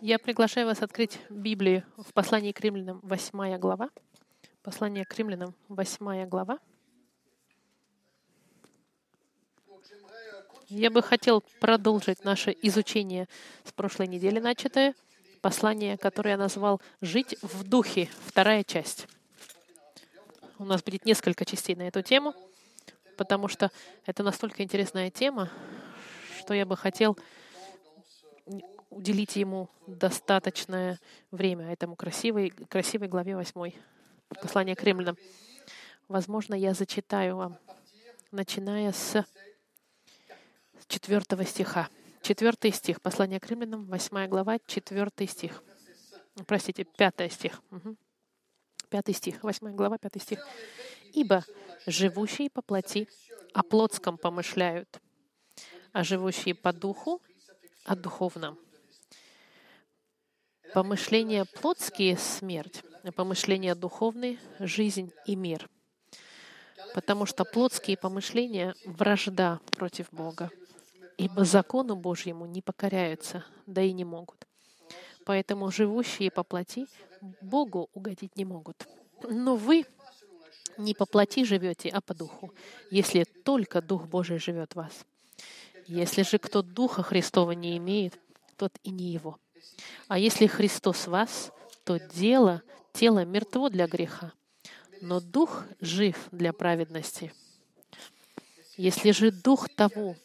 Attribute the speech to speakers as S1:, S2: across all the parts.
S1: Я приглашаю вас открыть Библию в послании к римлянам, 8 глава. Послание к римлянам, 8 глава. Я бы хотел продолжить наше изучение с прошлой недели начатое. Послание, которое я назвал «Жить в духе», вторая часть. У нас будет несколько частей на эту тему, потому что это настолько интересная тема, что я бы хотел уделить ему достаточное время, этому красивой, красивой главе 8 послания к римлянам. Возможно, я зачитаю вам, начиная с четвертого стиха. Четвертый стих. Послание к римлянам, восьмая глава, четвертый стих. Простите, пятый стих. Угу. Пятый стих, восьмая глава, пятый стих. «Ибо живущие по плоти о плотском помышляют, а живущие по духу о духовном. Помышления плотские — смерть, а помышления духовные — жизнь и мир. Потому что плотские помышления — вражда против Бога, ибо закону Божьему не покоряются, да и не могут. Поэтому живущие по плоти Богу угодить не могут. Но вы не по плоти живете, а по духу, если только Дух Божий живет в вас. Если же кто Духа Христова не имеет, тот и не его. А если Христос вас, то дело, тело мертво для греха, но Дух жив для праведности. Если же Дух того,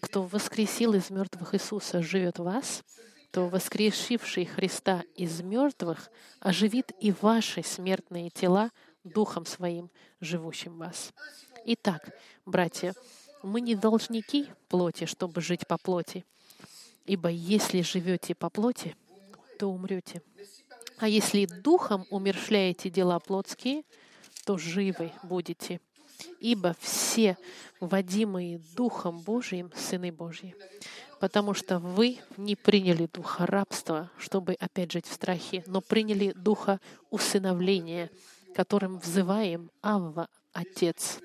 S1: кто воскресил из мертвых Иисуса, живет в вас, то воскрешивший Христа из мертвых оживит и ваши смертные тела Духом Своим, живущим в вас. Итак, братья, мы не должники плоти, чтобы жить по плоти. Ибо если живете по плоти, то умрете. А если духом умершляете дела плотские, то живы будете. Ибо все водимые Духом Божиим сыны Божьи. Потому что вы не приняли духа рабства, чтобы опять жить в страхе, но приняли духа усыновления, которым взываем Авва, Отец.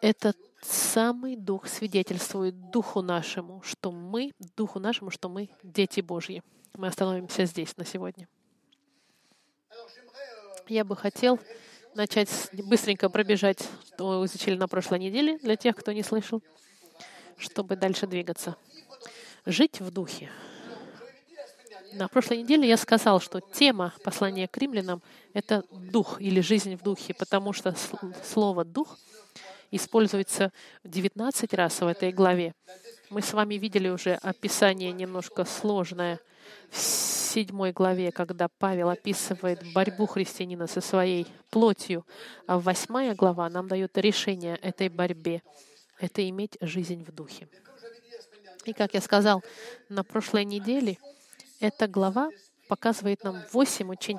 S1: Это самый Дух свидетельствует Духу нашему, что мы, Духу нашему, что мы дети Божьи. Мы остановимся здесь на сегодня. Я бы хотел начать быстренько пробежать, что мы изучили на прошлой неделе, для тех, кто не слышал, чтобы дальше двигаться. Жить в Духе. На прошлой неделе я сказал, что тема послания к римлянам — это дух или жизнь в духе, потому что слово «дух» используется 19 раз в этой главе. Мы с вами видели уже описание немножко сложное в седьмой главе, когда Павел описывает борьбу христианина со своей плотью, а восьмая глава нам дает решение этой борьбе. Это иметь жизнь в духе. И как я сказал на прошлой неделе, эта глава показывает нам восемь очень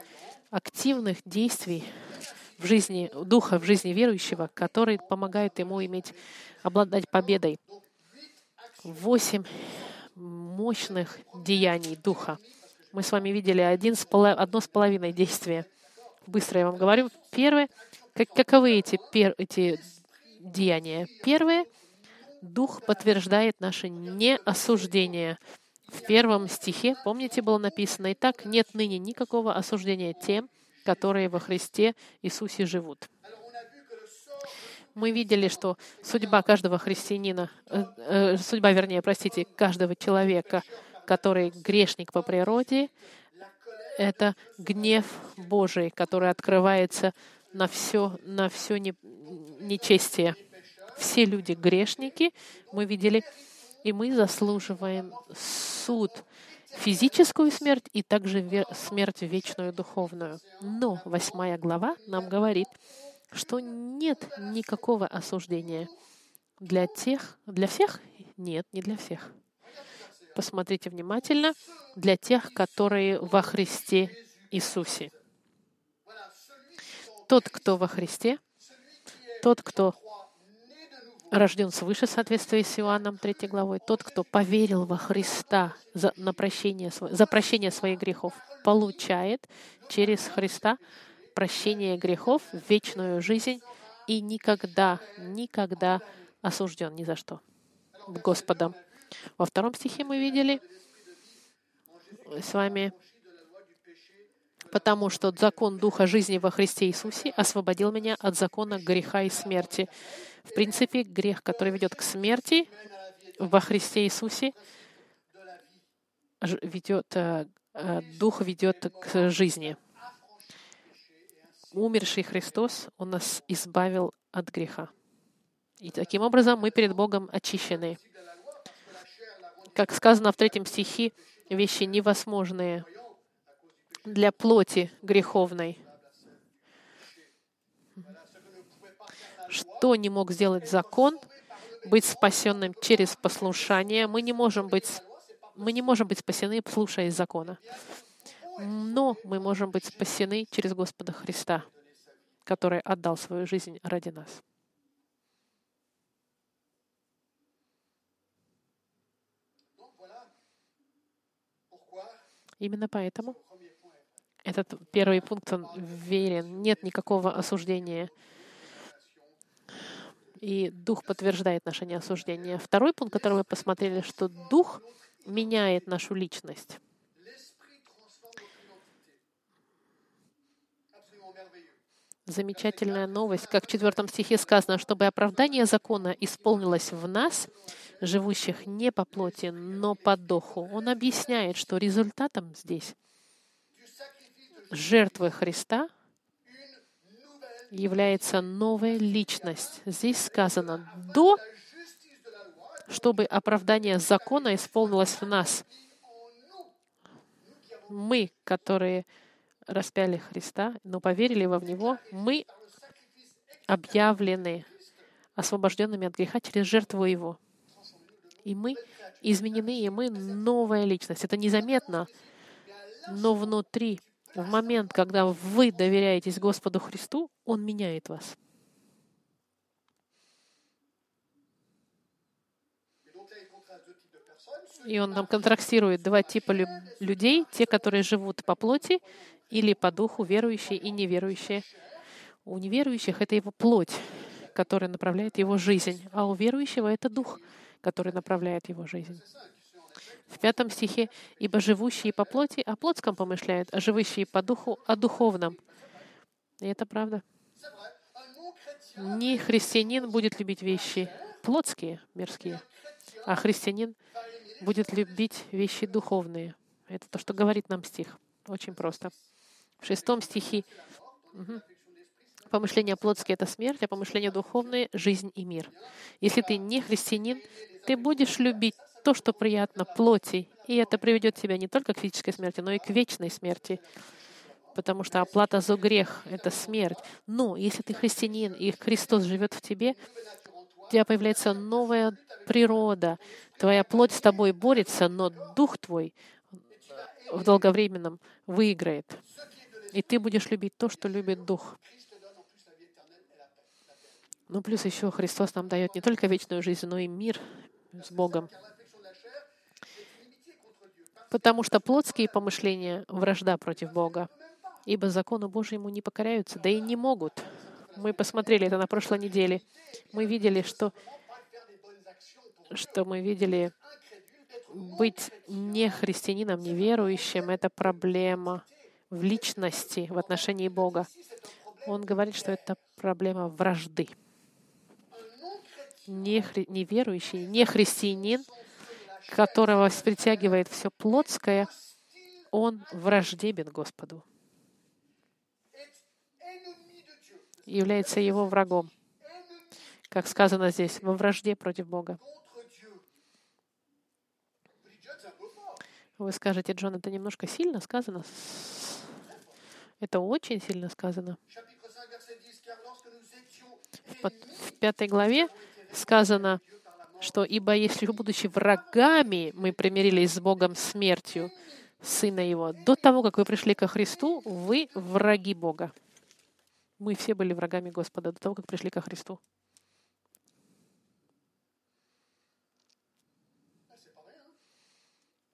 S1: активных действий в жизни духа, в жизни верующего, который помогает ему иметь, обладать победой. Восемь мощных деяний духа. Мы с вами видели один с поло, одно с половиной действия. Быстро я вам говорю. Первое, как, каковы эти, пер, эти деяния? Первое, Дух подтверждает наше неосуждение. В первом стихе, помните, было написано, «И так нет ныне никакого осуждения тем, которые во Христе Иисусе живут. Мы видели, что судьба каждого христианина, э, э, судьба, вернее, простите, каждого человека, который грешник по природе, это гнев Божий, который открывается на все, на все не, нечестие. Все люди грешники, мы видели, и мы заслуживаем суд физическую смерть и также смерть вечную духовную. Но восьмая глава нам говорит, что нет никакого осуждения для тех, для всех? Нет, не для всех. Посмотрите внимательно. Для тех, которые во Христе Иисусе. Тот, кто во Христе, тот, кто рожден свыше в соответствии с Иоанном 3 главой, тот, кто поверил во Христа за, на прощение, за прощение своих грехов, получает через Христа прощение грехов, вечную жизнь и никогда, никогда осужден ни за что Господом. Во втором стихе мы видели, с вами, потому что закон Духа жизни во Христе Иисусе освободил меня от закона греха и смерти. В принципе, грех, который ведет к смерти во Христе Иисусе, ведет, э, э, Дух ведет к жизни. Умерший Христос, Он нас избавил от греха. И таким образом мы перед Богом очищены. Как сказано в третьем стихе, вещи невозможные для плоти греховной. Что не мог сделать закон, быть спасенным через послушание, мы не можем быть, мы не можем быть спасены, слушая закона. Но мы можем быть спасены через Господа Христа, который отдал свою жизнь ради нас. Именно поэтому этот первый пункт, он верен. Нет никакого осуждения. И Дух подтверждает наше неосуждение. Второй пункт, который мы посмотрели, что Дух меняет нашу личность. Замечательная новость, как в четвертом стихе сказано, чтобы оправдание закона исполнилось в нас, живущих не по плоти, но по духу. Он объясняет, что результатом здесь жертвы Христа является новая личность. Здесь сказано «до», чтобы оправдание закона исполнилось в нас. Мы, которые распяли Христа, но поверили во Него, мы объявлены освобожденными от греха через жертву Его. И мы изменены, и мы новая личность. Это незаметно, но внутри, в момент, когда вы доверяетесь Господу Христу, Он меняет вас. И он нам контрастирует два типа людей, те, которые живут по плоти или по духу, верующие и неверующие. У неверующих это его плоть, которая направляет его жизнь, а у верующего это дух, который направляет его жизнь. В пятом стихе «Ибо живущие по плоти о плотском помышляют, а живущие по духу о духовном». И это правда. Не христианин будет любить вещи плотские, мирские, а христианин будет любить вещи духовные. Это то, что говорит нам стих. Очень просто. В шестом стихе угу. помышления плотские — это смерть, а помышления духовные — жизнь и мир. Если ты не христианин, ты будешь любить то, что приятно плоти, и это приведет тебя не только к физической смерти, но и к вечной смерти. Потому что оплата за грех — это смерть. Но если ты христианин, и Христос живет в тебе, у тебя появляется новая природа. Твоя плоть с тобой борется, но дух твой в долговременном выиграет. И ты будешь любить то, что любит Дух. Ну, плюс еще Христос нам дает не только вечную жизнь, но и мир с Богом. Потому что плотские помышления — вражда против Бога, ибо закону Божьему не покоряются, да и не могут. Мы посмотрели это на прошлой неделе. Мы видели, что, что мы видели быть не христианином, неверующим — это проблема в личности, в отношении Бога. Он говорит, что это проблема вражды. Неверующий, не христианин, которого притягивает все плотское, он враждебен Господу. Является его врагом. Как сказано здесь, во вражде против Бога. Вы скажете, Джон, это немножко сильно сказано, это очень сильно сказано. В пятой главе сказано, что «Ибо если, будучи врагами, мы примирились с Богом смертью Сына Его, до того, как вы пришли ко Христу, вы враги Бога». Мы все были врагами Господа до того, как пришли ко Христу.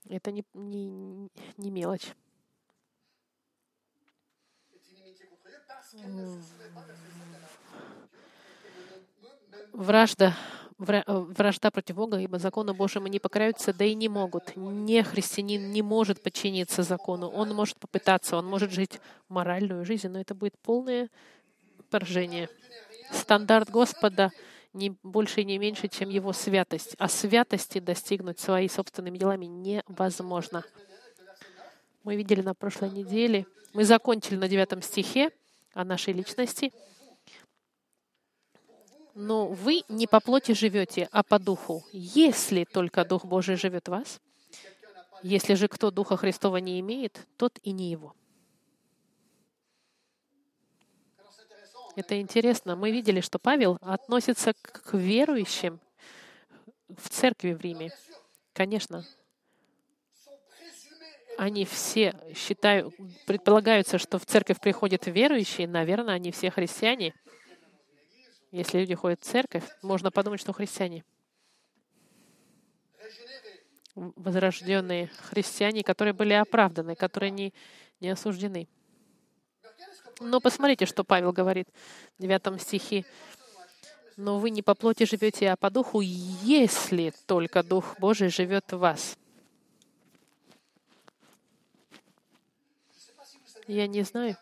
S1: Это не, не, не мелочь. вражда вра- вражда против Бога, ибо закону Божьему не покоряются, да и не могут. Не христианин не может подчиниться закону. Он может попытаться, он может жить моральную жизнь, но это будет полное поражение. Стандарт Господа не больше и не меньше, чем его святость. А святости достигнуть своими собственными делами невозможно. Мы видели на прошлой неделе, мы закончили на девятом стихе о нашей личности. Но вы не по плоти живете, а по духу, если только Дух Божий живет в вас. Если же кто Духа Христова не имеет, тот и не его. Это интересно. Мы видели, что Павел относится к верующим в церкви в Риме. Конечно, они все считают, предполагаются, что в церковь приходят верующие, наверное, они все христиане. Если люди ходят в церковь, можно подумать, что христиане. Возрожденные христиане, которые были оправданы, которые не, не осуждены. Но посмотрите, что Павел говорит в 9 стихе. «Но вы не по плоти живете, а по духу, если только Дух Божий живет в вас». Я не знаю.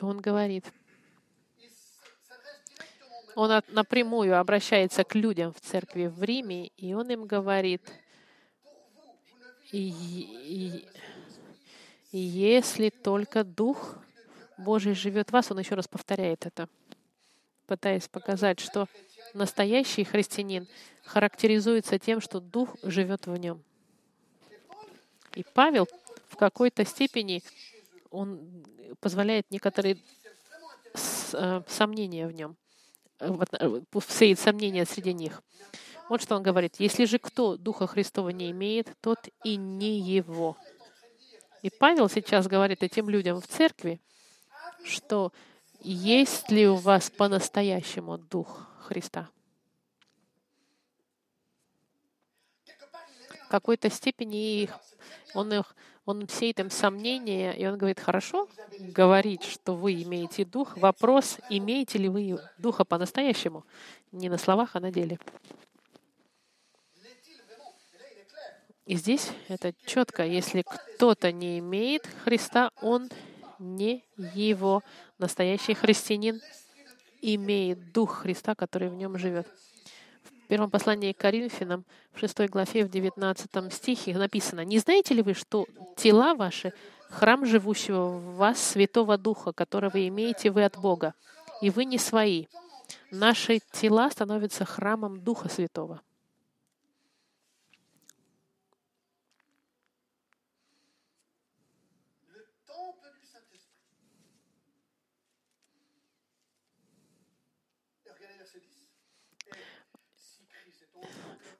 S1: Он говорит, он напрямую обращается к людям в церкви в Риме, и он им говорит, и, и, если только Дух Божий живет в вас, он еще раз повторяет это, пытаясь показать, что настоящий христианин характеризуется тем, что Дух живет в нем. И Павел в какой-то степени он позволяет некоторые э, сомнения в нем, э, э, сеет сомнения среди них. Вот что он говорит. «Если же кто Духа Христова не имеет, тот и не его». И Павел сейчас говорит этим людям в церкви, что есть ли у вас по-настоящему Дух Христа? В какой-то степени их, он, их, он сеет им сомнения, и он говорит, хорошо говорить, что вы имеете Дух. Вопрос, имеете ли вы Духа по-настоящему? Не на словах, а на деле. И здесь это четко. Если кто-то не имеет Христа, он не его. Настоящий христианин имеет Дух Христа, который в нем живет. В первом послании к Коринфянам, в 6 главе, в 19 стихе написано, «Не знаете ли вы, что тела ваши — храм живущего в вас Святого Духа, которого имеете вы от Бога, и вы не свои? Наши тела становятся храмом Духа Святого».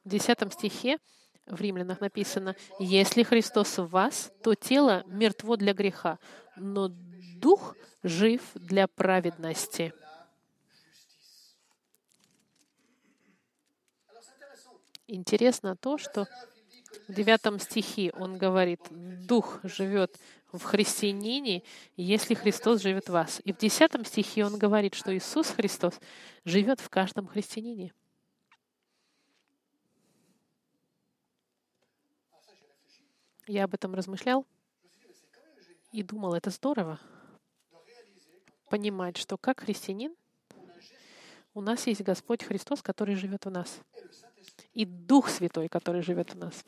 S1: 10 стихе в Римлянах написано, «Если Христос в вас, то тело мертво для греха, но дух жив для праведности». Интересно то, что в девятом стихе он говорит, Дух живет в христианине, если Христос живет в вас. И в десятом стихе он говорит, что Иисус Христос живет в каждом христианине. Я об этом размышлял и думал, это здорово понимать, что как христианин у нас есть Господь Христос, который живет в нас, и Дух Святой, который живет в нас.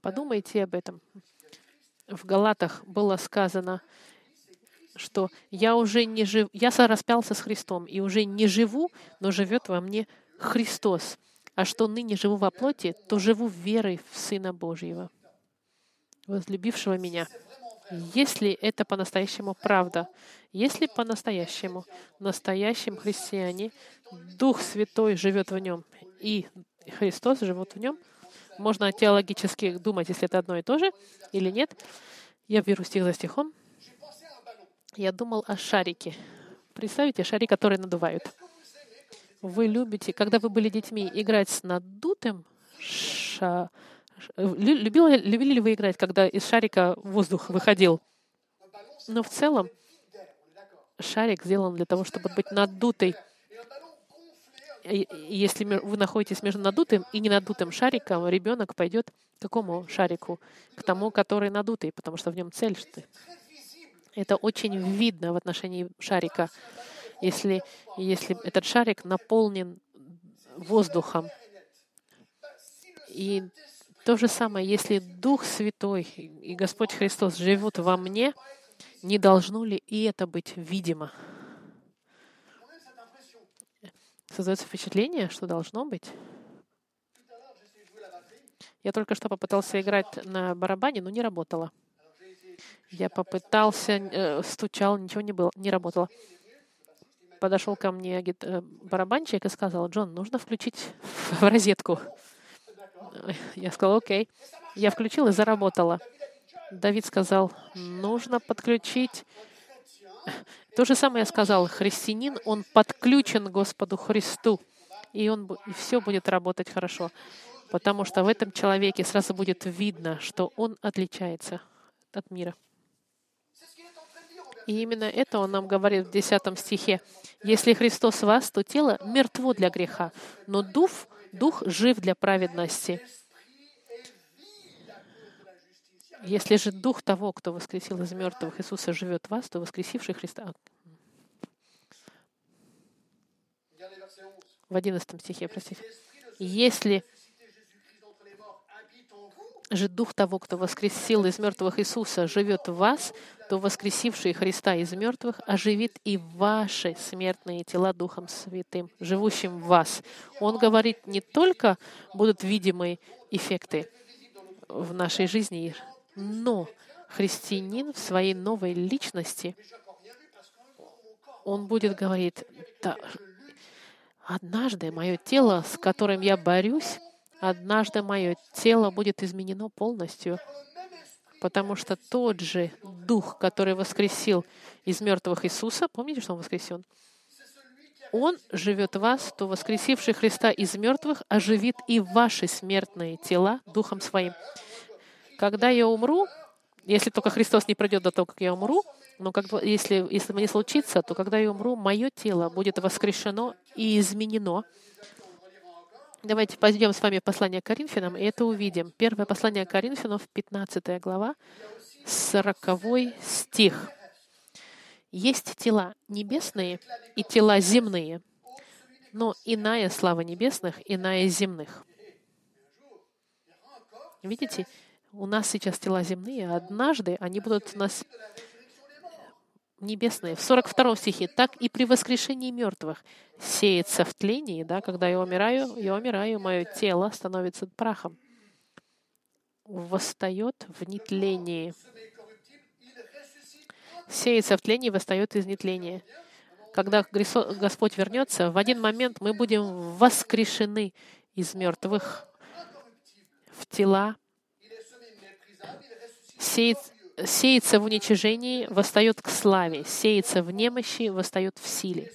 S1: Подумайте об этом. В Галатах было сказано, что я уже не жив, я распялся с Христом и уже не живу, но живет во мне Христос а что ныне живу во плоти, то живу верой в Сына Божьего, возлюбившего меня. Если это по-настоящему правда, если по-настоящему настоящем христиане Дух Святой живет в нем, и Христос живет в нем, можно теологически думать, если это одно и то же или нет. Я беру стих за стихом. Я думал о шарике. Представьте, шарик, который надувают вы любите, когда вы были детьми, играть с надутым ша Любили, любили ли вы играть, когда из шарика воздух выходил? Но в целом шарик сделан для того, чтобы быть надутый. Если вы находитесь между надутым и ненадутым шариком, ребенок пойдет к какому шарику? К тому, который надутый, потому что в нем цель. Это очень видно в отношении шарика. Если, если этот шарик наполнен воздухом. И то же самое, если Дух Святой и Господь Христос живут во мне, не должно ли и это быть видимо? Создается впечатление, что должно быть. Я только что попытался играть на барабане, но не работало. Я попытался, э, стучал, ничего не было, не работало. Подошел ко мне э, барабанщик и сказал, Джон, нужно включить в розетку. Я сказал, окей. Я включил и заработала. Давид сказал, нужно подключить. То же самое я сказал, христианин, он подключен Господу Христу, и, он, и все будет работать хорошо, потому что в этом человеке сразу будет видно, что он отличается от мира. И именно это он нам говорит в 10 стихе. «Если Христос в вас, то тело мертво для греха, но дух, дух жив для праведности». Если же дух того, кто воскресил из мертвых Иисуса, живет в вас, то воскресивший Христа... В 11 стихе, простите. Если же Дух того, кто воскресил из мертвых Иисуса, живет в вас, то воскресивший Христа из мертвых оживит и ваши смертные тела Духом Святым, живущим в вас. Он говорит, не только будут видимые эффекты в нашей жизни, но христианин в своей новой личности, он будет говорить, да, однажды мое тело, с которым я борюсь, однажды мое тело будет изменено полностью, потому что тот же Дух, который воскресил из мертвых Иисуса, помните, что Он воскресен? Он живет в вас, то воскресивший Христа из мертвых оживит и ваши смертные тела Духом Своим. Когда я умру, если только Христос не придет до того, как я умру, но как, если, если не случится, то когда я умру, мое тело будет воскрешено и изменено Давайте пойдем с вами в послание к Коринфянам, и это увидим. Первое послание к Коринфянам, 15 глава, 40 стих. Есть тела небесные и тела земные, но иная слава небесных, иная земных. Видите, у нас сейчас тела земные, а однажды они будут нас небесные. В 42 стихе. «Так и при воскрешении мертвых сеется в тлении, да, когда я умираю, я умираю, мое тело становится прахом. Восстает в нетлении. Сеется в тлении, восстает из нетления. Когда Господь вернется, в один момент мы будем воскрешены из мертвых в тела. Сеется сеется в уничижении, восстает к славе, сеется в немощи, восстает в силе.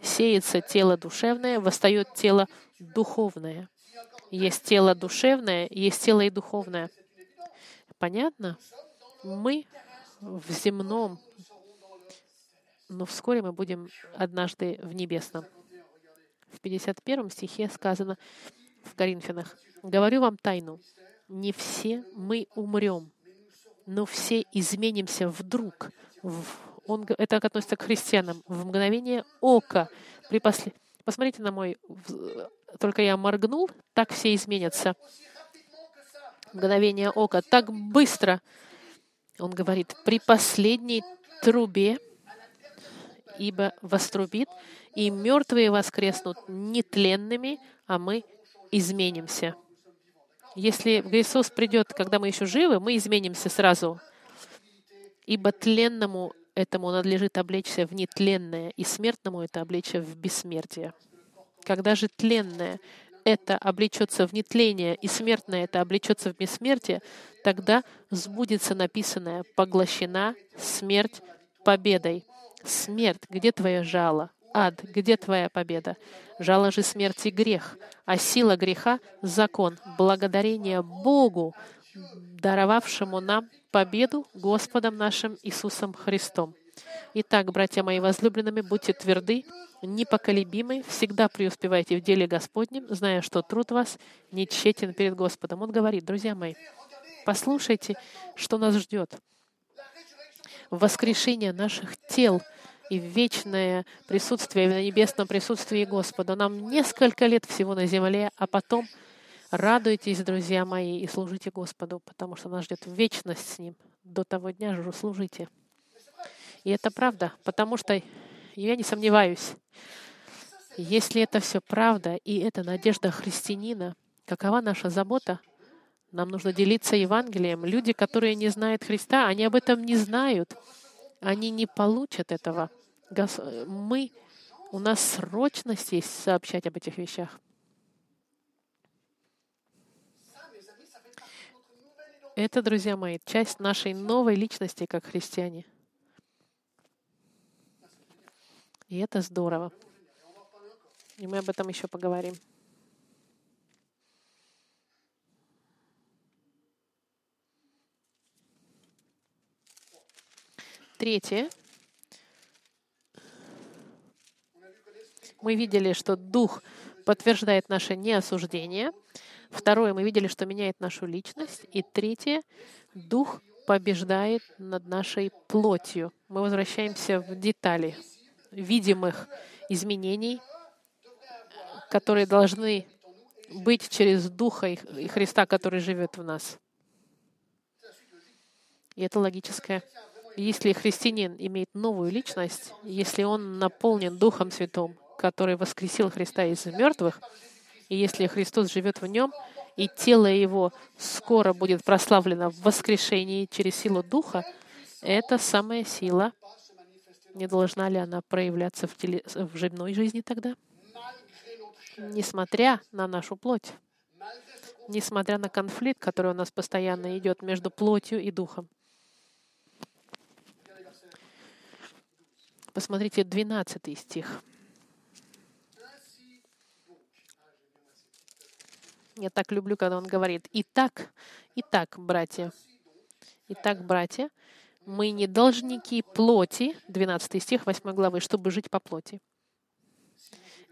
S1: Сеется тело душевное, восстает тело духовное. Есть тело душевное, есть тело и духовное. Понятно? Мы в земном, но вскоре мы будем однажды в небесном. В 51 стихе сказано в Коринфянах, «Говорю вам тайну, не все мы умрем, но все изменимся вдруг. Он, это относится к христианам. В мгновение ока. При после... Посмотрите на мой... Только я моргнул, так все изменятся. Мгновение ока. Так быстро. Он говорит, при последней трубе, ибо вострубит, и мертвые воскреснут нетленными, а мы изменимся. Если Иисус придет, когда мы еще живы, мы изменимся сразу. Ибо тленному этому надлежит облечься в нетленное, и смертному это облечься в бессмертие. Когда же тленное это облечется в нетление, и смертное это облечется в бессмертие, тогда сбудется написанное «поглощена смерть победой». Смерть, где твое жало? Ад, где твоя победа? Жало же смерти грех, а сила греха — закон. Благодарение Богу, даровавшему нам победу Господом нашим Иисусом Христом. Итак, братья мои возлюбленными, будьте тверды, непоколебимы, всегда преуспевайте в деле Господнем, зная, что труд вас не тщетен перед Господом. Он говорит, друзья мои, послушайте, что нас ждет. Воскрешение наших тел и вечное присутствие в небесном присутствии Господа. Нам несколько лет всего на земле, а потом радуйтесь, друзья мои, и служите Господу, потому что нас ждет вечность с Ним. До того дня же служите. И это правда, потому что я не сомневаюсь, если это все правда, и это надежда христианина, какова наша забота? Нам нужно делиться Евангелием. Люди, которые не знают Христа, они об этом не знают. Они не получат этого. Мы, у нас срочность есть сообщать об этих вещах. Это, друзья мои, часть нашей новой личности как христиане. И это здорово. И мы об этом еще поговорим. Третье. Мы видели, что Дух подтверждает наше неосуждение. Второе, мы видели, что меняет нашу личность. И третье, Дух побеждает над нашей плотью. Мы возвращаемся в детали видимых изменений, которые должны быть через Духа и Христа, который живет в нас. И это логическое. Если христианин имеет новую личность, если он наполнен Духом Святым, который воскресил Христа из мертвых, и если Христос живет в нем, и тело его скоро будет прославлено в воскрешении через силу Духа, это самая сила, не должна ли она проявляться в, теле, в земной жизни тогда? Несмотря на нашу плоть, несмотря на конфликт, который у нас постоянно идет между плотью и духом. Посмотрите 12 стих. Я так люблю, когда он говорит, «Итак, итак, братья, итак, братья, мы не должники плоти, 12 стих 8 главы, чтобы жить по плоти.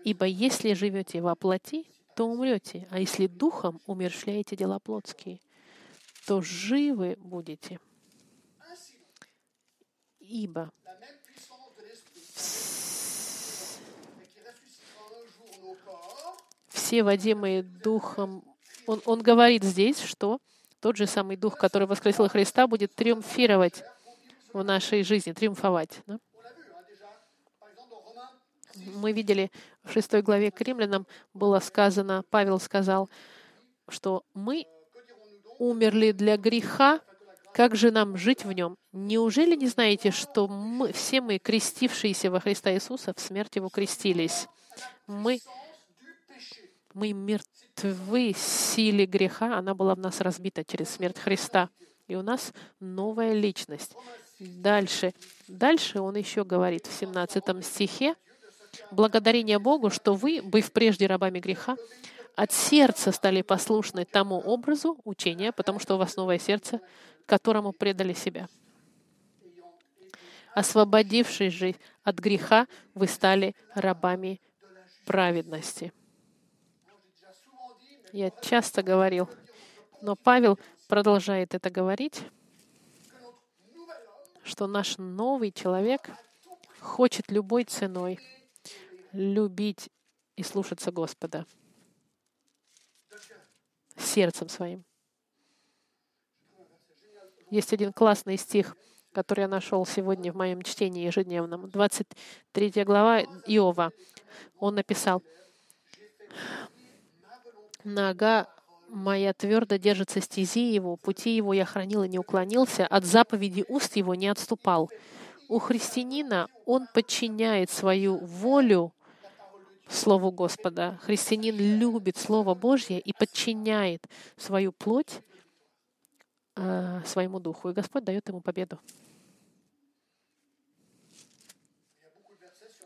S1: Ибо если живете во плоти, то умрете, а если духом умершляете дела плотские, то живы будете. Ибо все водимые духом, он, он говорит здесь, что тот же самый дух, который воскресил Христа, будет триумфировать в нашей жизни, триумфовать. Да? Мы видели в шестой главе к римлянам было сказано, Павел сказал, что мы умерли для греха, как же нам жить в нем? Неужели не знаете, что мы, все мы, крестившиеся во Христа Иисуса, в смерть Его крестились? Мы, мы мертвы силе греха, она была в нас разбита через смерть Христа. И у нас новая личность. Дальше. Дальше он еще говорит в 17 стихе, «Благодарение Богу, что вы, быв прежде рабами греха, от сердца стали послушны тому образу учения, потому что у вас новое сердце, которому предали себя. Освободившись же от греха, вы стали рабами праведности». Я часто говорил, но Павел продолжает это говорить, что наш новый человек хочет любой ценой любить и слушаться Господа сердцем своим. Есть один классный стих, который я нашел сегодня в моем чтении ежедневном. 23 глава Иова. Он написал, «Нога моя твердо держится стези его, пути его я хранил и не уклонился, от заповеди уст его не отступал. У христианина он подчиняет свою волю Слову Господа. Христианин любит Слово Божье и подчиняет свою плоть э, своему духу, и Господь дает ему победу.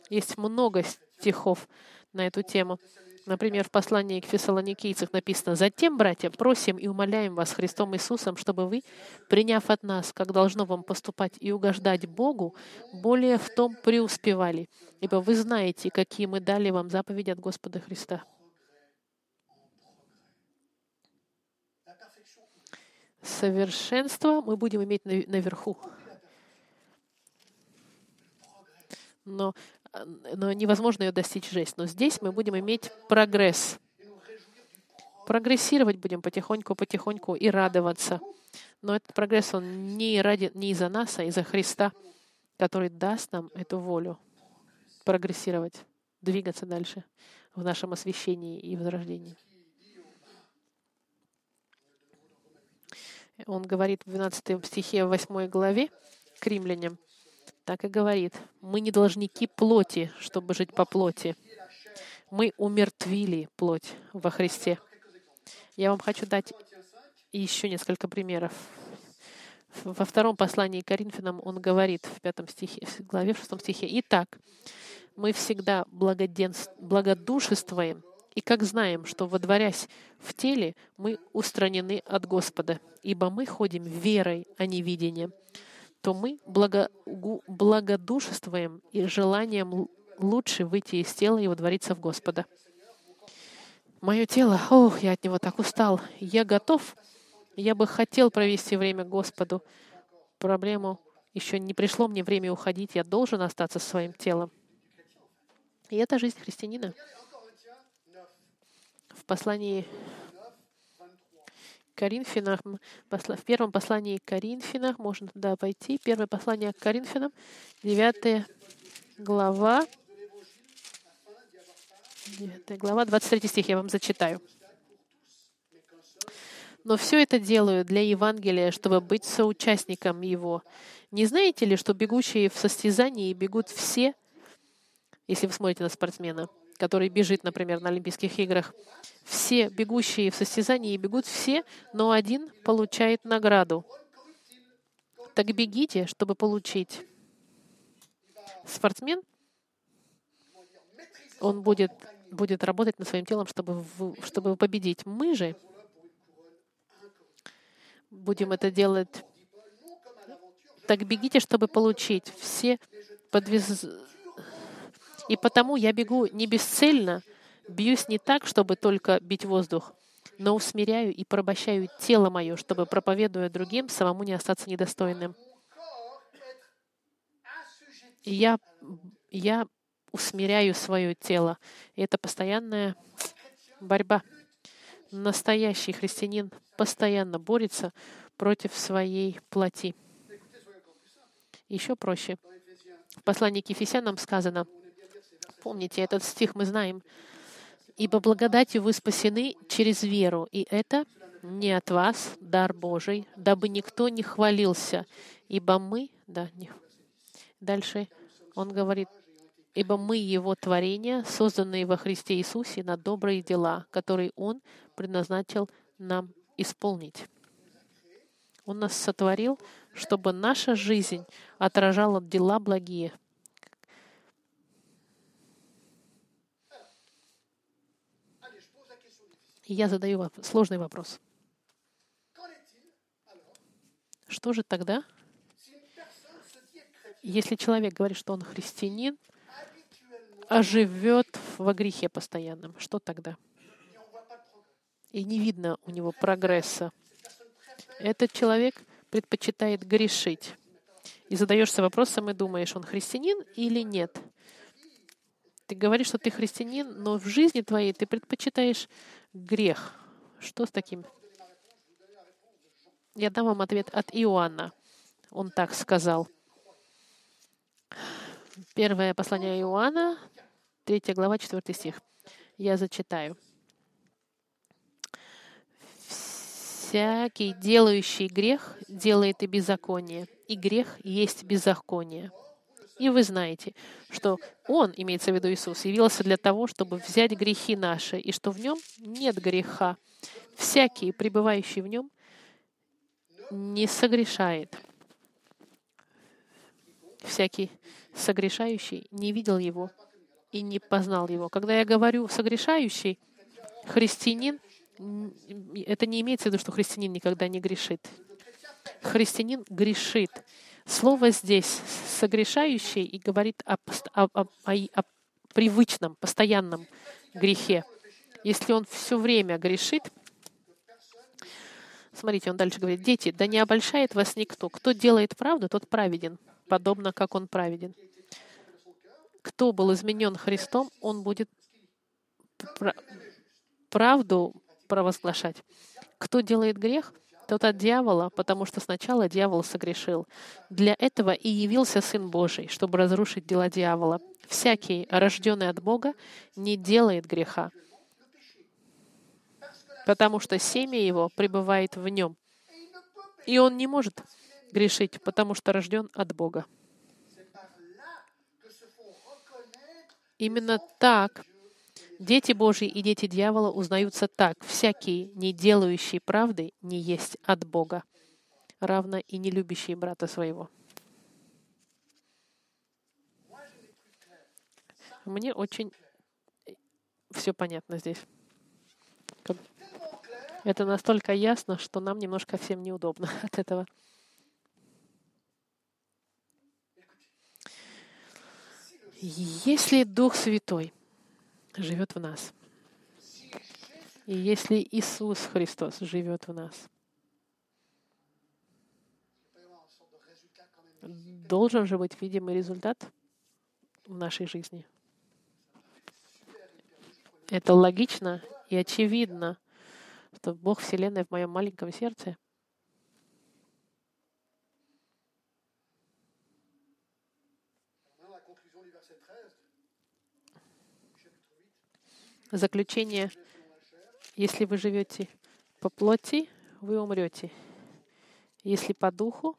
S1: Есть много стихов на эту тему. Например, в послании к фессалоникийцам написано, «Затем, братья, просим и умоляем вас Христом Иисусом, чтобы вы, приняв от нас, как должно вам поступать и угождать Богу, более в том преуспевали, ибо вы знаете, какие мы дали вам заповеди от Господа Христа». Совершенство мы будем иметь наверху. Но но невозможно ее достичь здесь. Но здесь мы будем иметь прогресс. Прогрессировать будем потихоньку, потихоньку и радоваться. Но этот прогресс, он не, ради, не из-за нас, а из-за Христа, который даст нам эту волю прогрессировать, двигаться дальше в нашем освящении и возрождении. Он говорит в 12 стихе 8 главе к римлянам, так и говорит. Мы не должники плоти, чтобы жить по плоти. Мы умертвили плоть во Христе. Я вам хочу дать еще несколько примеров. Во втором послании к Коринфянам он говорит в пятом стихе, в главе в шестом стихе, «Итак, мы всегда благодушествуем, и как знаем, что, водворясь в теле, мы устранены от Господа, ибо мы ходим верой, а не видением то мы благо, благодушествуем и желанием лучше выйти из тела и водвориться в Господа. Мое тело, ох, я от него так устал. Я готов, я бы хотел провести время Господу. Проблему еще не пришло мне время уходить, я должен остаться своим телом. И это жизнь христианина. В послании Коринфянах, в первом послании к Коринфянах, можно туда пойти, первое послание к Коринфянам, 9 глава, 9 глава, 23 стих, я вам зачитаю. Но все это делаю для Евангелия, чтобы быть соучастником его. Не знаете ли, что бегущие в состязании бегут все, если вы смотрите на спортсмена, который бежит, например, на Олимпийских играх, все бегущие в состязании бегут все, но один получает награду. Так бегите, чтобы получить. Спортсмен, он будет, будет работать над своим телом, чтобы, чтобы победить. Мы же будем это делать. Так бегите, чтобы получить. Все подвез... И потому я бегу не бесцельно, Бьюсь не так, чтобы только бить воздух, но усмиряю и порабощаю тело мое, чтобы, проповедуя другим, самому не остаться недостойным. Я, я усмиряю свое тело. И это постоянная борьба. Настоящий христианин постоянно борется против своей плоти. Еще проще. В послании к Ефесянам сказано, помните, этот стих мы знаем, Ибо благодатью вы спасены через веру, и это не от вас, дар Божий, дабы никто не хвалился, ибо мы, да, не, дальше он говорит, ибо мы Его творения, созданные во Христе Иисусе на добрые дела, которые Он предназначил нам исполнить. Он нас сотворил, чтобы наша жизнь отражала дела благие, Я задаю сложный вопрос. Что же тогда, если человек говорит, что он христианин, а живет во грехе постоянном, что тогда? И не видно у него прогресса. Этот человек предпочитает грешить. И задаешься вопросом и думаешь, он христианин или нет. Ты говоришь, что ты христианин, но в жизни твоей ты предпочитаешь грех. Что с таким? Я дам вам ответ от Иоанна. Он так сказал. Первое послание Иоанна, 3 глава, 4 стих. Я зачитаю. «Всякий, делающий грех, делает и беззаконие, и грех есть беззаконие. И вы знаете, что Он, имеется в виду Иисус, явился для того, чтобы взять грехи наши, и что в Нем нет греха. Всякий, пребывающий в Нем, не согрешает. всякий согрешающий не видел его и не познал его. Когда я говорю согрешающий, христианин, это не имеется в виду, что христианин никогда не грешит. Христианин грешит. Слово здесь согрешающий и говорит о, о, о, о привычном, постоянном грехе. Если он все время грешит, смотрите, он дальше говорит, дети, да не обольщает вас никто. Кто делает правду, тот праведен, подобно как он праведен. Кто был изменен Христом, он будет правду провозглашать. Кто делает грех, тот от дьявола, потому что сначала дьявол согрешил. Для этого и явился Сын Божий, чтобы разрушить дела дьявола. Всякий, рожденный от Бога, не делает греха, потому что семя его пребывает в нем. И он не может грешить, потому что рожден от Бога. Именно так дети Божьи и дети дьявола узнаются так. Всякий, не делающий правды, не есть от Бога, равно и не любящий брата своего. Мне очень все понятно здесь. Это настолько ясно, что нам немножко всем неудобно от этого. Если Дух Святой живет в нас, и если Иисус Христос живет в нас, должен же быть видимый результат в нашей жизни. Это логично и очевидно, что Бог Вселенной в моем маленьком сердце Заключение. Если вы живете по плоти, вы умрете. Если по духу,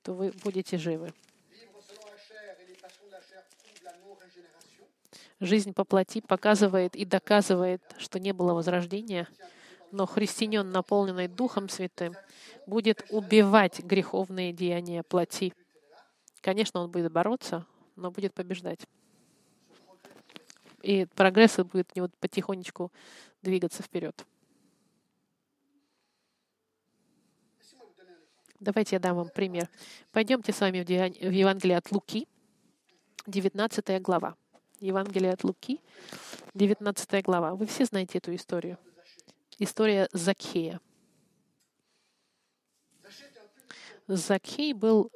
S1: то вы будете живы. Жизнь по плоти показывает и доказывает, что не было возрождения, но христианин, наполненный Духом Святым, будет убивать греховные деяния плоти. Конечно, он будет бороться, но будет побеждать. И прогресс будет не вот потихонечку двигаться вперед. Давайте я дам вам пример. Пойдемте с вами в Евангелие от Луки, 19 глава. Евангелие от Луки, 19 глава. Вы все знаете эту историю. История Закхея. Закхей был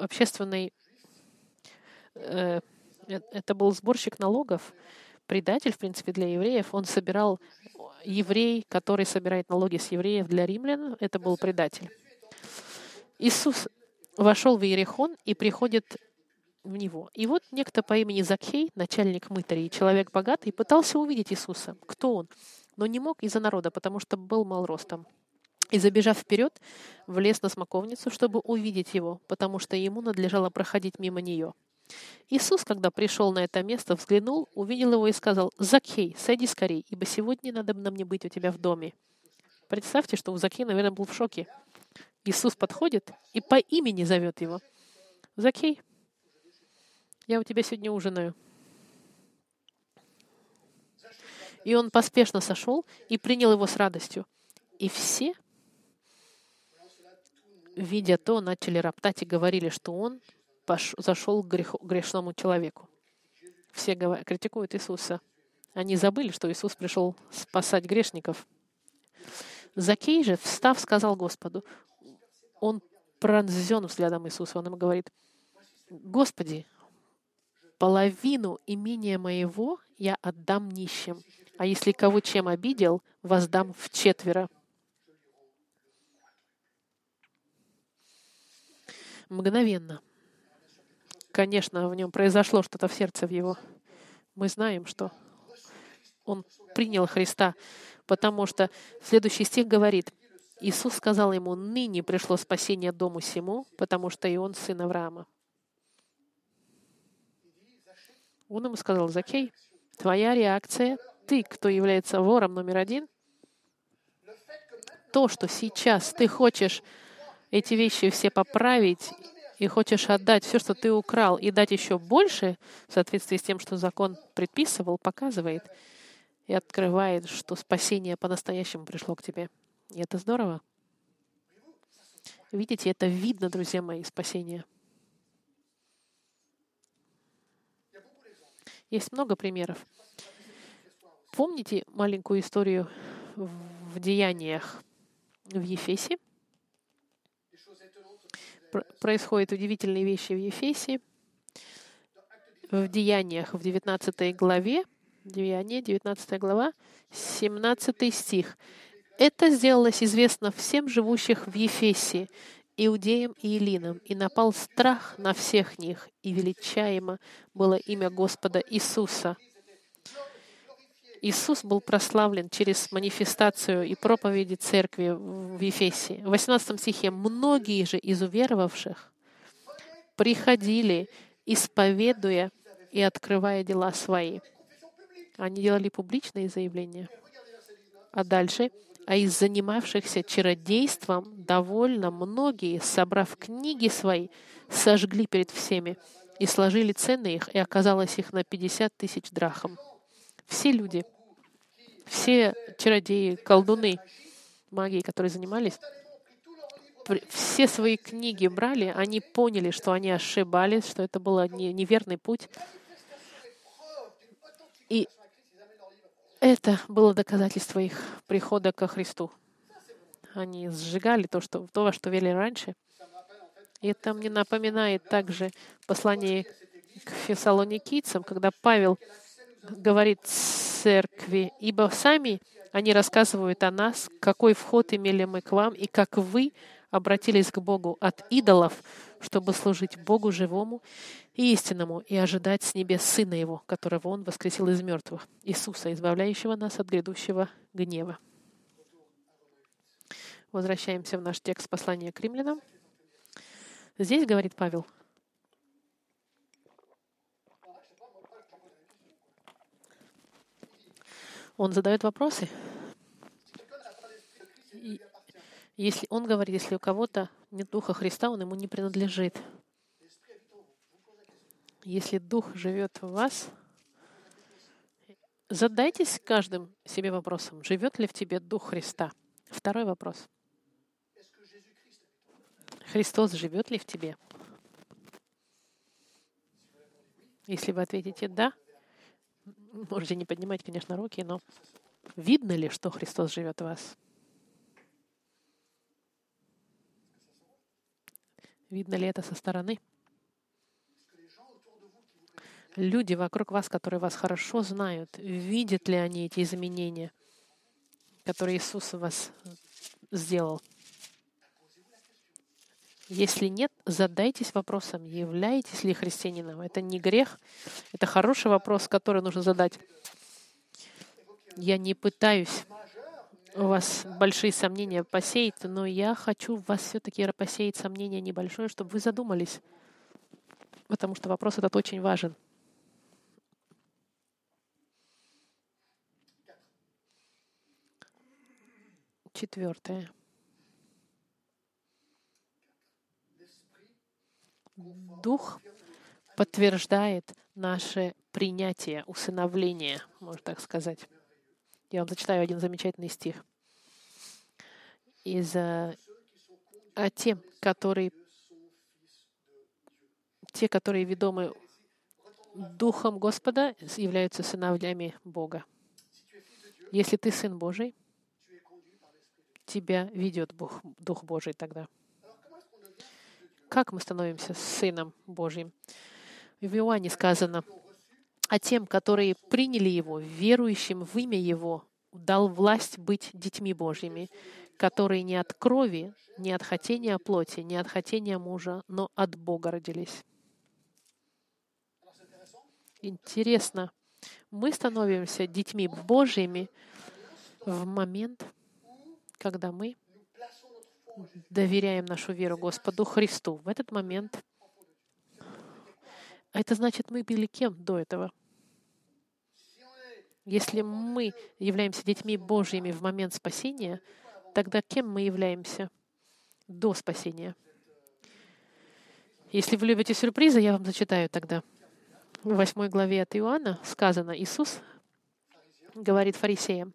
S1: общественный Э, это был сборщик налогов, предатель, в принципе, для евреев. Он собирал еврей, который собирает налоги с евреев для римлян, это был предатель. Иисус вошел в Иерихон и приходит в него. И вот некто по имени Закхей, начальник мытарей, человек богатый, пытался увидеть Иисуса. Кто он? Но не мог из-за народа, потому что был мал ростом. И, забежав вперед, влез на смоковницу, чтобы увидеть его, потому что ему надлежало проходить мимо нее. Иисус, когда пришел на это место, взглянул, увидел его и сказал, «Закхей, сойди скорей, ибо сегодня надо на мне быть у тебя в доме». Представьте, что Закхей, наверное, был в шоке. Иисус подходит и по имени зовет его. «Закхей, я у тебя сегодня ужинаю». И он поспешно сошел и принял его с радостью. И все, видя то, начали роптать и говорили, что он зашел к грех... грешному человеку. Все критикуют Иисуса. Они забыли, что Иисус пришел спасать грешников. Закей же, встав, сказал Господу, он пронзен взглядом Иисуса. Он ему говорит, «Господи, половину имения моего я отдам нищим, а если кого чем обидел, воздам в четверо». Мгновенно Конечно, в нем произошло что-то в сердце в его. Мы знаем, что он принял Христа, потому что следующий стих говорит, Иисус сказал ему, ныне пришло спасение дому сему, потому что и он сын Авраама. Он ему сказал, Закей, твоя реакция, ты, кто является вором номер один, то, что сейчас ты хочешь эти вещи все поправить и хочешь отдать все, что ты украл, и дать еще больше, в соответствии с тем, что закон предписывал, показывает и открывает, что спасение по-настоящему пришло к тебе. И это здорово. Видите, это видно, друзья мои, спасение. Есть много примеров. Помните маленькую историю в Деяниях в Ефесе? Происходят удивительные вещи в Ефесе, в Деяниях, в 19 главе, Деяния, 19 глава, 17 стих. Это сделалось известно всем живущих в Ефесе, иудеям и элинам, и напал страх на всех них, и величаемо было имя Господа Иисуса — Иисус был прославлен через манифестацию и проповеди церкви в Ефесе. В 18 стихе «Многие же из уверовавших приходили, исповедуя и открывая дела свои». Они делали публичные заявления. А дальше а из занимавшихся чародейством довольно многие, собрав книги свои, сожгли перед всеми и сложили цены их, и оказалось их на 50 тысяч драхм. Все люди, все чародеи, колдуны, магии, которые занимались, все свои книги брали, они поняли, что они ошибались, что это был неверный путь. И это было доказательство их прихода ко Христу. Они сжигали то, что, то во что вели раньше. И это мне напоминает также послание к фессалоникийцам, когда Павел говорит церкви, ибо сами они рассказывают о нас, какой вход имели мы к вам, и как вы обратились к Богу от идолов, чтобы служить Богу живому и истинному, и ожидать с небес Сына Его, которого Он воскресил из мертвых, Иисуса, избавляющего нас от грядущего гнева. Возвращаемся в наш текст послания к римлянам. Здесь говорит Павел — Он задает вопросы. И если он говорит, если у кого-то нет Духа Христа, он ему не принадлежит. Если Дух живет в вас, задайтесь каждым себе вопросом, живет ли в тебе Дух Христа. Второй вопрос. Христос живет ли в тебе? Если вы ответите «да», Можете не поднимать, конечно, руки, но видно ли, что Христос живет в вас? Видно ли это со стороны? Люди вокруг вас, которые вас хорошо знают, видят ли они эти изменения, которые Иисус у вас сделал? Если нет, задайтесь вопросом, являетесь ли христианином. Это не грех, это хороший вопрос, который нужно задать. Я не пытаюсь у вас большие сомнения посеять, но я хочу в вас все-таки посеять сомнения небольшое, чтобы вы задумались, потому что вопрос этот очень важен. Четвертое. Дух подтверждает наше принятие, усыновление, можно так сказать. Я вам зачитаю один замечательный стих. Из, а те, которые, те, которые ведомы Духом Господа, являются сыновьями Бога. Если ты сын Божий, тебя ведет Бог, Дух Божий тогда. Как мы становимся Сыном Божьим? В Иоанне сказано, а тем, которые приняли Его, верующим в имя Его, дал власть быть детьми Божьими, которые не от крови, не от хотения плоти, не от хотения мужа, но от Бога родились. Интересно, мы становимся детьми Божьими в момент, когда мы доверяем нашу веру Господу Христу в этот момент, а это значит, мы были кем до этого? Если мы являемся детьми Божьими в момент спасения, тогда кем мы являемся до спасения? Если вы любите сюрпризы, я вам зачитаю тогда. В восьмой главе от Иоанна сказано, Иисус говорит фарисеям,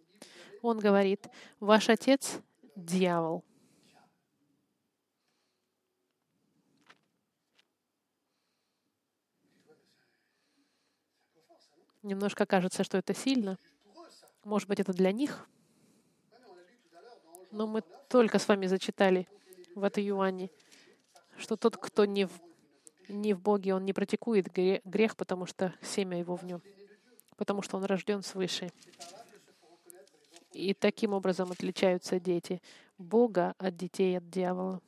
S1: Он говорит, ваш отец — дьявол. Немножко кажется, что это сильно. Может быть, это для них. Но мы только с вами зачитали в этой Иоанне, что тот, кто не в, не в Боге, он не практикует грех, потому что семя его в нем, потому что он рожден свыше. И таким образом отличаются дети Бога от детей от дьявола.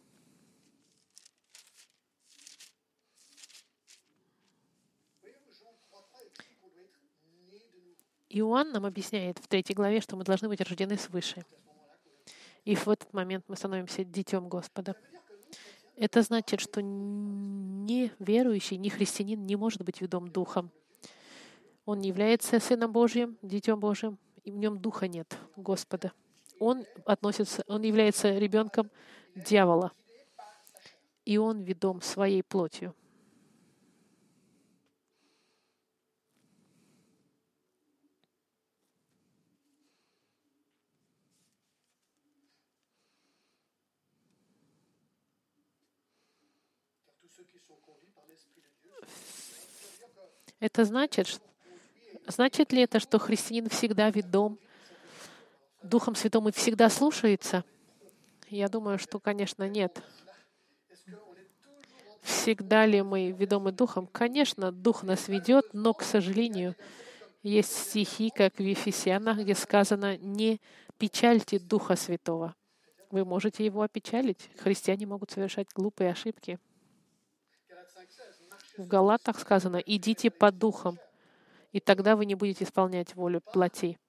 S1: Иоанн нам объясняет в третьей главе, что мы должны быть рождены свыше. И в этот момент мы становимся детем Господа. Это значит, что ни верующий, ни христианин не может быть ведом Духом. Он не является Сыном Божьим, Детем Божьим, и в нем Духа нет, Господа. Он относится, он является ребенком дьявола, и он ведом своей плотью. Это значит, значит ли это, что христианин всегда ведом Духом Святым и всегда слушается? Я думаю, что, конечно, нет. Всегда ли мы ведомы Духом? Конечно, Дух нас ведет, но, к сожалению, есть стихи, как в Ефесянах, где сказано «не печальте Духа Святого». Вы можете его опечалить. Христиане могут совершать глупые ошибки. В Галатах сказано, идите по духам, и тогда вы не будете исполнять волю плоти.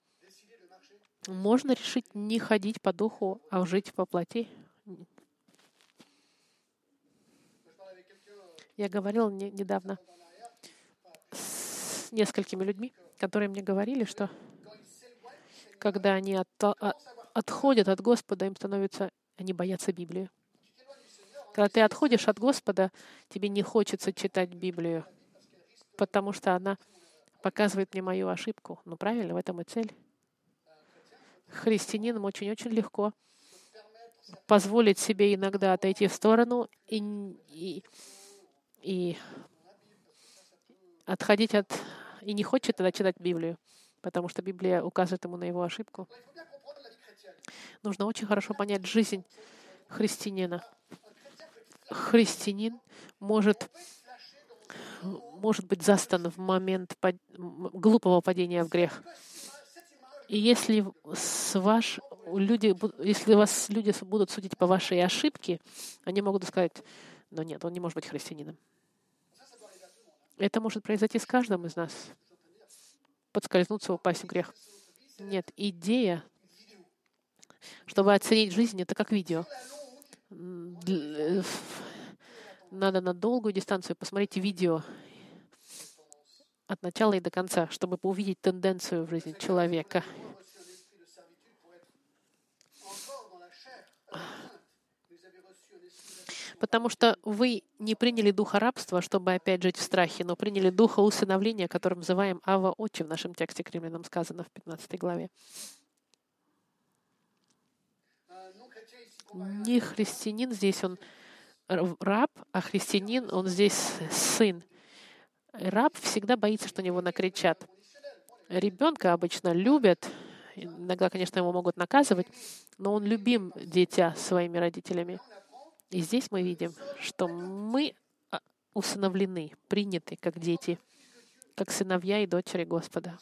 S1: Можно решить не ходить по духу, а жить по плоти. Я говорил не, недавно с несколькими людьми, которые мне говорили, что когда они от, от, отходят от Господа, им становится, они боятся Библии. Когда ты отходишь от Господа, тебе не хочется читать Библию, потому что она показывает мне мою ошибку. Ну правильно, в этом и цель. Христианинам очень-очень легко позволить себе иногда отойти в сторону и, и, и отходить от... И не хочет тогда читать Библию, потому что Библия указывает ему на его ошибку. Нужно очень хорошо понять жизнь христианина христианин может, может быть застан в момент под, глупого падения в грех. И если с ваш, люди, если вас люди будут судить по вашей ошибке, они могут сказать, но нет, он не может быть христианином. Это может произойти с каждым из нас. Подскользнуться, упасть в грех. Нет, идея, чтобы оценить жизнь, это как видео. Э, надо на долгую дистанцию посмотреть видео от начала и до конца, чтобы увидеть тенденцию в жизни человека. Потому что вы не приняли духа рабства, чтобы опять жить в страхе, но приняли духа усыновления, которым называем Ава Отче в нашем тексте к римлянам сказано в 15 главе. Не христианин здесь, он раб, а христианин, он здесь сын. Раб всегда боится, что на него накричат. Ребенка обычно любят, иногда, конечно, его могут наказывать, но он любим дитя своими родителями. И здесь мы видим, что мы а, усыновлены, приняты как дети, как сыновья и дочери Господа.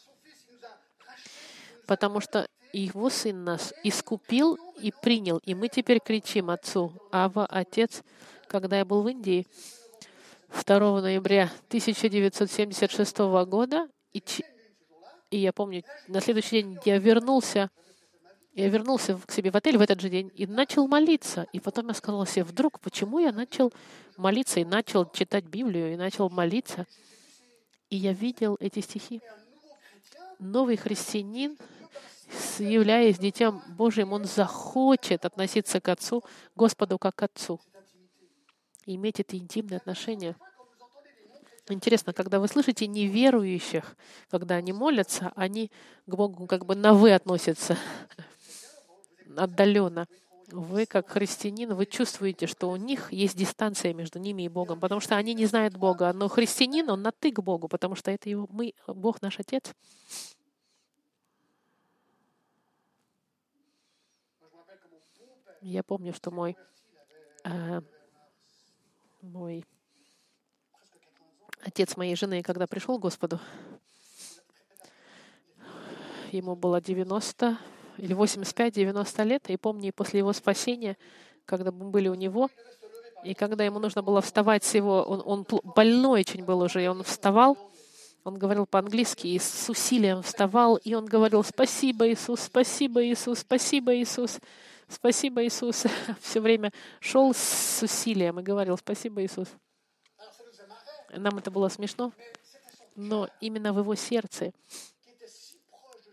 S1: Потому что его Сын нас искупил и принял, и мы теперь кричим Отцу, Ава, Отец. Когда я был в Индии 2 ноября 1976 года, и, и я помню, на следующий день я вернулся, я вернулся к себе в отель в этот же день и начал молиться. И потом я сказал себе, вдруг, почему я начал молиться и начал читать Библию, и начал молиться. И я видел эти стихи. Новый христианин — являясь Детем Божьим, он захочет относиться к Отцу, Господу как к Отцу. и иметь эти интимные отношения. Интересно, когда вы слышите неверующих, когда они молятся, они к Богу как бы на «вы» относятся отдаленно. Вы, как христианин, вы чувствуете, что у них есть дистанция между ними и Богом, потому что они не знают Бога. Но христианин, он на «ты» к Богу, потому что это его, мы, Бог наш Отец. Я помню, что мой, э, мой отец моей жены, когда пришел к Господу, ему было 90 или 85-90 лет, и помню, после его спасения, когда мы были у него, и когда ему нужно было вставать с его, он, он больной очень был уже, и он вставал, он говорил по-английски и с усилием вставал, и он говорил «Спасибо, Иисус! Спасибо, Иисус! Спасибо, Иисус! Спасибо, Иисус!» Все время шел с усилием и говорил «Спасибо, Иисус!» Нам это было смешно, но именно в его сердце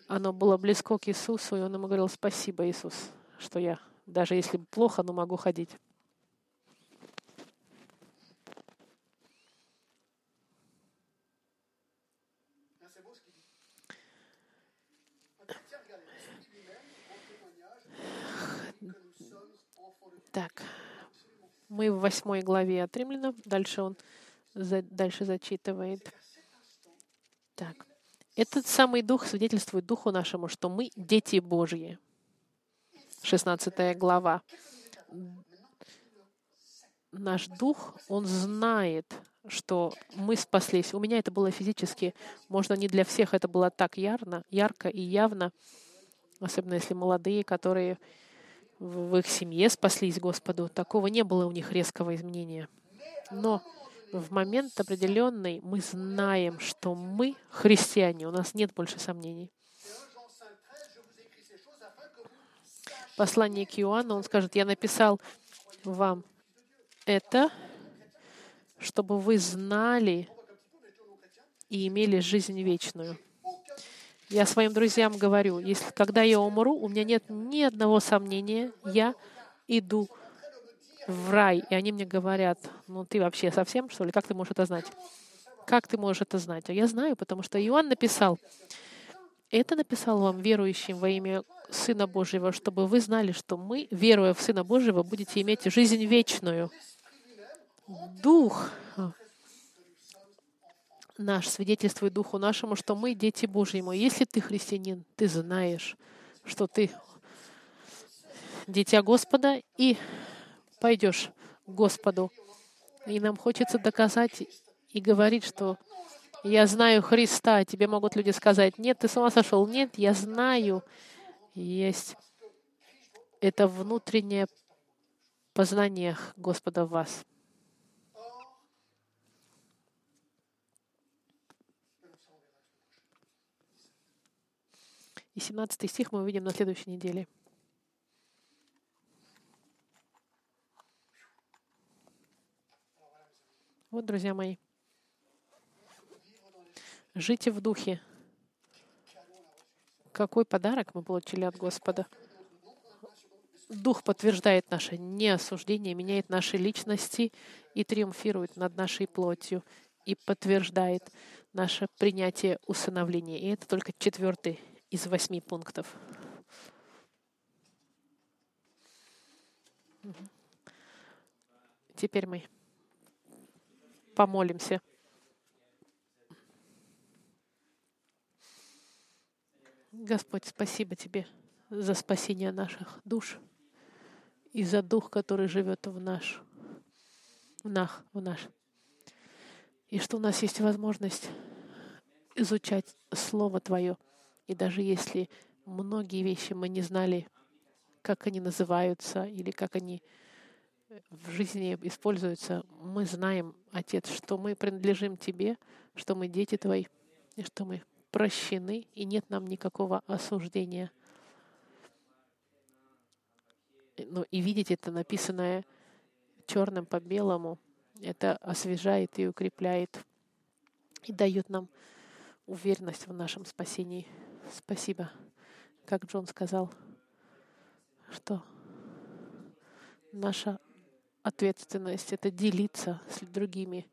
S1: оно было близко к Иисусу, и он ему говорил, спасибо, Иисус, что я, даже если плохо, но могу ходить. Так, мы в восьмой главе от Римляна. Дальше он за, дальше зачитывает. Так. Этот самый Дух свидетельствует Духу нашему, что мы дети Божьи. 16 глава. Наш Дух, Он знает, что мы спаслись. У меня это было физически, можно не для всех это было так ярко, ярко и явно, особенно если молодые, которые в их семье спаслись Господу. Такого не было у них резкого изменения. Но в момент определенный мы знаем, что мы христиане, у нас нет больше сомнений. Послание к Иоанну, он скажет, я написал вам это, чтобы вы знали и имели жизнь вечную. Я своим друзьям говорю, если когда я умру, у меня нет ни одного сомнения, я иду в рай, и они мне говорят, ну ты вообще совсем, что ли? Как ты можешь это знать? Как ты можешь это знать? А я знаю, потому что Иоанн написал, это написал вам верующим во имя Сына Божьего, чтобы вы знали, что мы, веруя в Сына Божьего, будете иметь жизнь вечную. Дух наш свидетельствует Духу нашему, что мы дети Божьему. Если ты христианин, ты знаешь, что ты дитя Господа, и пойдешь к Господу. И нам хочется доказать и говорить, что я знаю Христа. Тебе могут люди сказать, нет, ты с ума сошел. Нет, я знаю. Есть это внутреннее познание Господа в вас. И 17 стих мы увидим на следующей неделе. Вот, друзья мои, жите в духе. Какой подарок мы получили от Господа? Дух подтверждает наше неосуждение, меняет наши личности и триумфирует над нашей плотью и подтверждает наше принятие усыновления. И это только четвертый из восьми пунктов. Теперь мы помолимся. Господь, спасибо Тебе за спасение наших душ и за Дух, который живет в наш, в нах, в наш. И что у нас есть возможность изучать Слово Твое. И даже если многие вещи мы не знали, как они называются или как они в жизни используются, мы знаем, Отец, что мы принадлежим Тебе, что мы дети Твои, и что мы прощены, и нет нам никакого осуждения. Ну, и видеть это написанное черным по белому, это освежает и укрепляет, и дает нам уверенность в нашем спасении. Спасибо. Как Джон сказал, что наша ответственность — это делиться с другими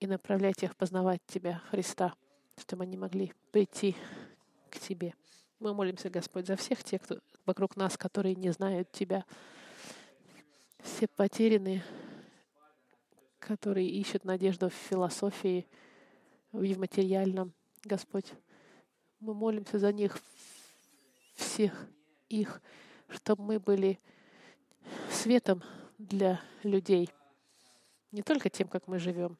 S1: и направлять их познавать Тебя, Христа, чтобы они могли прийти к Тебе. Мы молимся, Господь, за всех тех, кто вокруг нас, которые не знают Тебя, все потерянные, которые ищут надежду в философии, в материальном. Господь, мы молимся за них, всех их, чтобы мы были светом для людей, не только тем, как мы живем.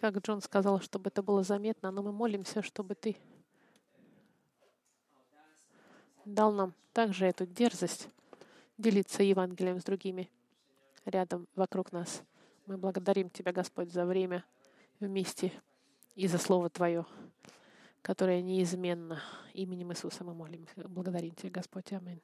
S1: Как Джон сказал, чтобы это было заметно, но мы молимся, чтобы ты дал нам также эту дерзость делиться Евангелием с другими рядом, вокруг нас. Мы благодарим Тебя, Господь, за время вместе и за Слово Твое, которое неизменно. Именем Иисуса мы молимся. Благодарим Тебя, Господь. Аминь.